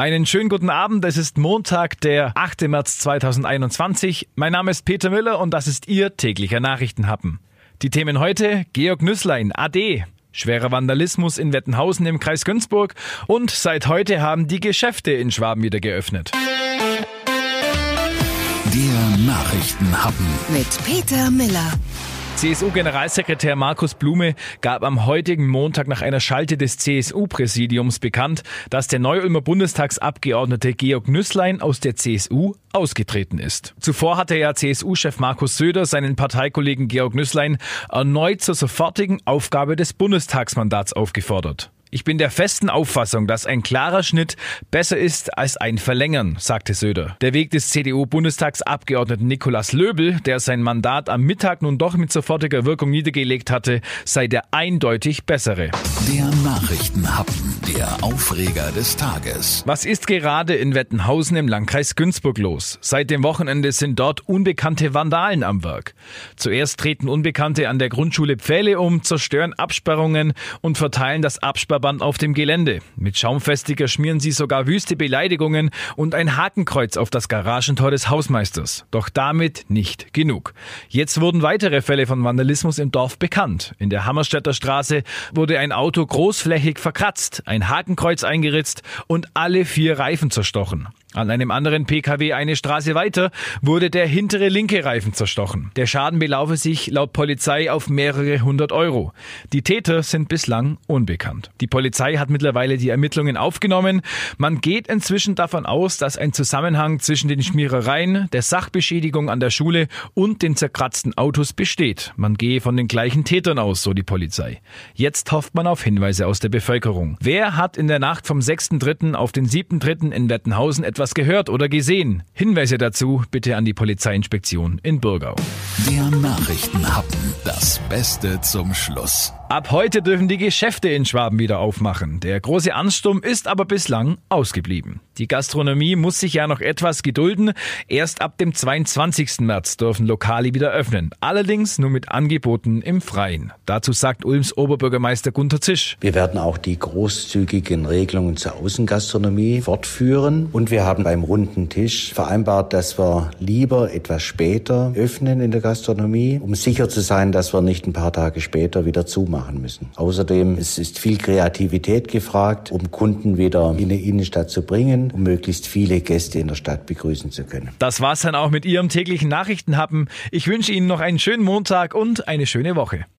Einen schönen guten Abend. Es ist Montag, der 8. März 2021. Mein Name ist Peter Müller und das ist Ihr täglicher Nachrichtenhappen. Die Themen heute: Georg Nüsslein, AD. Schwerer Vandalismus in Wettenhausen im Kreis Günzburg und seit heute haben die Geschäfte in Schwaben wieder geöffnet. Der Nachrichtenhappen mit Peter Miller. CSU-Generalsekretär Markus Blume gab am heutigen Montag nach einer Schalte des CSU-Präsidiums bekannt, dass der Neu-Ulmer Bundestagsabgeordnete Georg Nüsslein aus der CSU ausgetreten ist. Zuvor hatte ja CSU-Chef Markus Söder seinen Parteikollegen Georg Nüsslein erneut zur sofortigen Aufgabe des Bundestagsmandats aufgefordert. Ich bin der festen Auffassung, dass ein klarer Schnitt besser ist als ein Verlängern, sagte Söder. Der Weg des CDU-Bundestagsabgeordneten Nikolaus Löbel, der sein Mandat am Mittag nun doch mit sofortiger Wirkung niedergelegt hatte, sei der eindeutig bessere. Der Nachrichtenhappen, der Aufreger des Tages. Was ist gerade in Wettenhausen im Landkreis Günzburg los? Seit dem Wochenende sind dort unbekannte Vandalen am Werk. Zuerst treten Unbekannte an der Grundschule Pfähle um, zerstören Absperrungen und verteilen das Absperr Verband auf dem Gelände. Mit Schaumfestiger schmieren sie sogar wüste Beleidigungen und ein Hakenkreuz auf das Garagentor des Hausmeisters. Doch damit nicht genug. Jetzt wurden weitere Fälle von Vandalismus im Dorf bekannt. In der Hammerstädter Straße wurde ein Auto großflächig verkratzt, ein Hakenkreuz eingeritzt und alle vier Reifen zerstochen. An einem anderen Pkw eine Straße weiter wurde der hintere linke Reifen zerstochen. Der Schaden belaufe sich laut Polizei auf mehrere hundert Euro. Die Täter sind bislang unbekannt. Die Polizei hat mittlerweile die Ermittlungen aufgenommen. Man geht inzwischen davon aus, dass ein Zusammenhang zwischen den Schmierereien, der Sachbeschädigung an der Schule und den zerkratzten Autos besteht. Man gehe von den gleichen Tätern aus, so die Polizei. Jetzt hofft man auf Hinweise aus der Bevölkerung. Wer hat in der Nacht vom 6.3. auf den 7.3. in Wettenhausen etwas etwas gehört oder gesehen? Hinweise dazu bitte an die Polizeiinspektion in Burgau. Der Nachrichtenhappen. Das Beste zum Schluss. Ab heute dürfen die Geschäfte in Schwaben wieder aufmachen. Der große Ansturm ist aber bislang ausgeblieben. Die Gastronomie muss sich ja noch etwas gedulden. Erst ab dem 22. März dürfen Lokale wieder öffnen. Allerdings nur mit Angeboten im Freien. Dazu sagt Ulms Oberbürgermeister Gunter Zisch. Wir werden auch die großzügigen Regelungen zur Außengastronomie fortführen. Und wir haben beim runden Tisch vereinbart, dass wir lieber etwas später öffnen in der Gastronomie, um sicher zu sein, dass wir nicht ein paar Tage später wieder zumachen machen müssen. Außerdem es ist viel Kreativität gefragt, um Kunden wieder in die Innenstadt zu bringen, um möglichst viele Gäste in der Stadt begrüßen zu können. Das war's dann auch mit Ihrem täglichen Nachrichtenhappen. Ich wünsche Ihnen noch einen schönen Montag und eine schöne Woche.